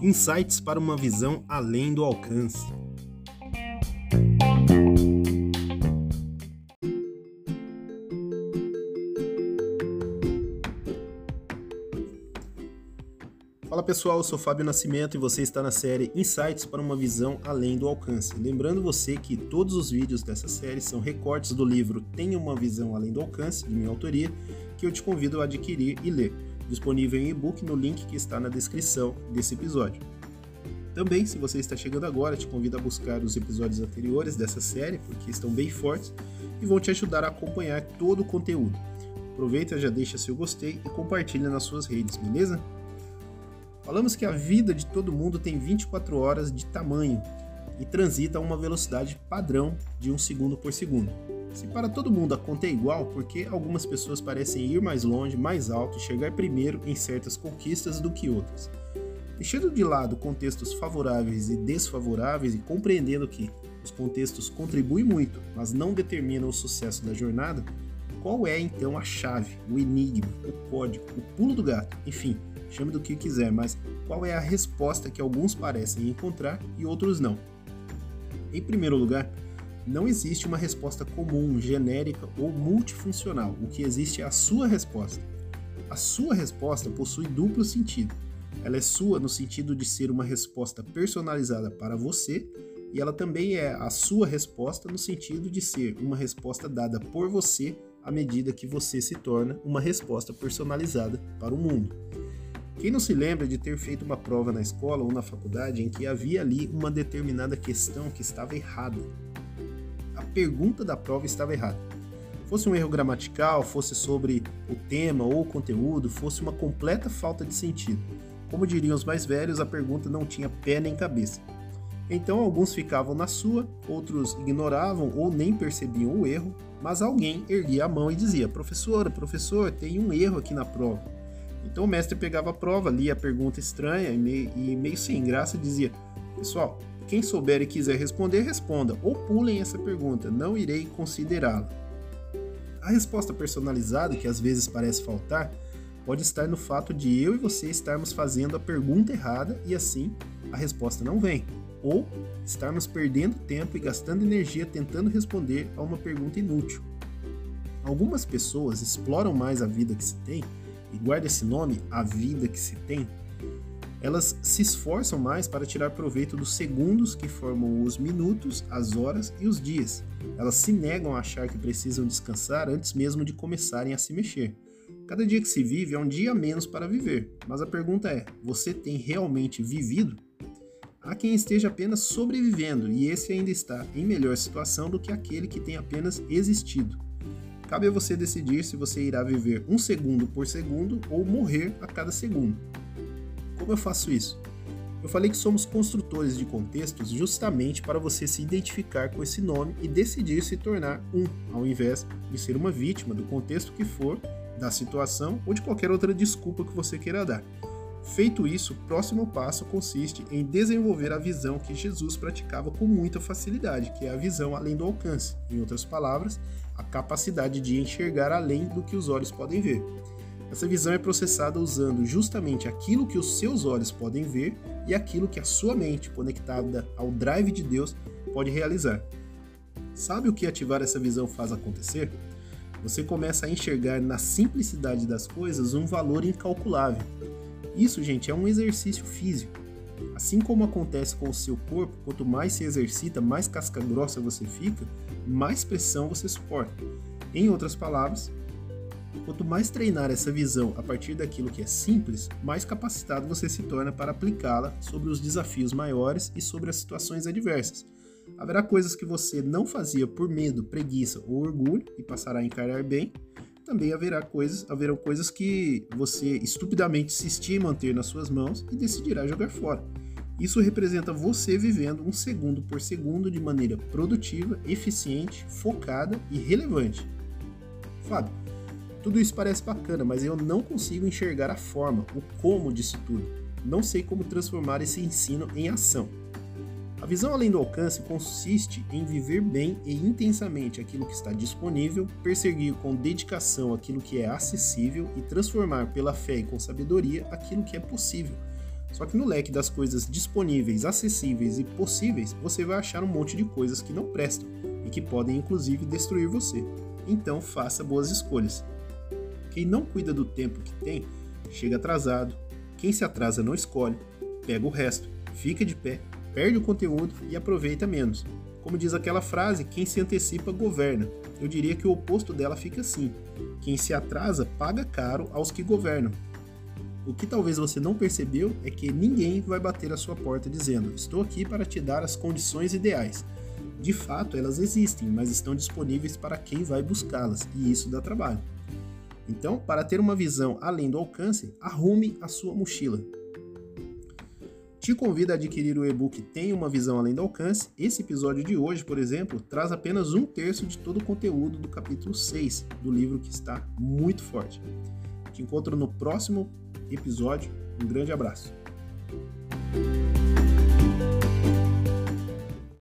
Insights para uma visão além do alcance. Fala pessoal, eu sou Fábio Nascimento e você está na série Insights para uma visão além do alcance. Lembrando você que todos os vídeos dessa série são recortes do livro Tenha uma visão além do alcance, de minha autoria, que eu te convido a adquirir e ler, disponível em e-book no link que está na descrição desse episódio. Também, se você está chegando agora, te convido a buscar os episódios anteriores dessa série, porque estão bem fortes e vão te ajudar a acompanhar todo o conteúdo. Aproveita, já deixa seu gostei e compartilha nas suas redes, beleza? Falamos que a vida de todo mundo tem 24 horas de tamanho e transita a uma velocidade padrão de um segundo por segundo. Se para todo mundo a conta é igual, por que algumas pessoas parecem ir mais longe, mais alto e chegar primeiro em certas conquistas do que outras? Deixando de lado contextos favoráveis e desfavoráveis e compreendendo que os contextos contribuem muito, mas não determinam o sucesso da jornada, qual é então a chave, o enigma, o código, o pulo do gato, enfim, chame do que quiser, mas qual é a resposta que alguns parecem encontrar e outros não? Em primeiro lugar, não existe uma resposta comum, genérica ou multifuncional. O que existe é a sua resposta. A sua resposta possui duplo sentido. Ela é sua no sentido de ser uma resposta personalizada para você, e ela também é a sua resposta no sentido de ser uma resposta dada por você à medida que você se torna uma resposta personalizada para o mundo. Quem não se lembra de ter feito uma prova na escola ou na faculdade em que havia ali uma determinada questão que estava errada? Pergunta da prova estava errada. Fosse um erro gramatical, fosse sobre o tema ou o conteúdo, fosse uma completa falta de sentido. Como diriam os mais velhos, a pergunta não tinha pé nem cabeça. Então alguns ficavam na sua, outros ignoravam ou nem percebiam o erro, mas alguém erguia a mão e dizia: Professora, professor, tem um erro aqui na prova. Então o mestre pegava a prova, lia a pergunta estranha e meio, e meio sem graça dizia: Pessoal, quem souber e quiser responder, responda, ou pulem essa pergunta, não irei considerá-la. A resposta personalizada, que às vezes parece faltar, pode estar no fato de eu e você estarmos fazendo a pergunta errada e assim a resposta não vem, ou estarmos perdendo tempo e gastando energia tentando responder a uma pergunta inútil. Algumas pessoas exploram mais a vida que se tem e guarda esse nome, a vida que se tem, elas se esforçam mais para tirar proveito dos segundos que formam os minutos, as horas e os dias. Elas se negam a achar que precisam descansar antes mesmo de começarem a se mexer. Cada dia que se vive é um dia menos para viver, mas a pergunta é: você tem realmente vivido? Há quem esteja apenas sobrevivendo e esse ainda está em melhor situação do que aquele que tem apenas existido. Cabe a você decidir se você irá viver um segundo por segundo ou morrer a cada segundo. Como eu faço isso? Eu falei que somos construtores de contextos justamente para você se identificar com esse nome e decidir se tornar um, ao invés de ser uma vítima do contexto que for, da situação ou de qualquer outra desculpa que você queira dar. Feito isso, o próximo passo consiste em desenvolver a visão que Jesus praticava com muita facilidade, que é a visão além do alcance. Em outras palavras, a capacidade de enxergar além do que os olhos podem ver. Essa visão é processada usando justamente aquilo que os seus olhos podem ver e aquilo que a sua mente, conectada ao drive de Deus, pode realizar. Sabe o que ativar essa visão faz acontecer? Você começa a enxergar na simplicidade das coisas um valor incalculável. Isso, gente, é um exercício físico. Assim como acontece com o seu corpo, quanto mais se exercita, mais casca grossa você fica, mais pressão você suporta. Em outras palavras, quanto mais treinar essa visão a partir daquilo que é simples, mais capacitado você se torna para aplicá-la sobre os desafios maiores e sobre as situações adversas. Haverá coisas que você não fazia por medo, preguiça ou orgulho e passará a encarar bem. Também haverá coisas, haverão coisas que você estupidamente insistia em manter nas suas mãos e decidirá jogar fora. Isso representa você vivendo um segundo por segundo de maneira produtiva, eficiente, focada e relevante. Fábio, tudo isso parece bacana, mas eu não consigo enxergar a forma, o como disso tudo. Não sei como transformar esse ensino em ação. A visão além do alcance consiste em viver bem e intensamente aquilo que está disponível, perseguir com dedicação aquilo que é acessível e transformar pela fé e com sabedoria aquilo que é possível Só que no leque das coisas disponíveis, acessíveis e possíveis, você vai achar um monte de coisas que não prestam e que podem inclusive destruir você. Então faça boas escolhas. Quem não cuida do tempo que tem, chega atrasado. Quem se atrasa não escolhe, pega o resto, fica de pé, perde o conteúdo e aproveita menos. Como diz aquela frase, quem se antecipa governa. Eu diria que o oposto dela fica assim: quem se atrasa paga caro aos que governam. O que talvez você não percebeu é que ninguém vai bater a sua porta dizendo: Estou aqui para te dar as condições ideais. De fato, elas existem, mas estão disponíveis para quem vai buscá-las, e isso dá trabalho. Então, para ter uma visão além do alcance, arrume a sua mochila. Te convido a adquirir o e-book Tem uma Visão Além do Alcance. Esse episódio de hoje, por exemplo, traz apenas um terço de todo o conteúdo do capítulo 6 do livro que está muito forte. Te encontro no próximo episódio. Um grande abraço.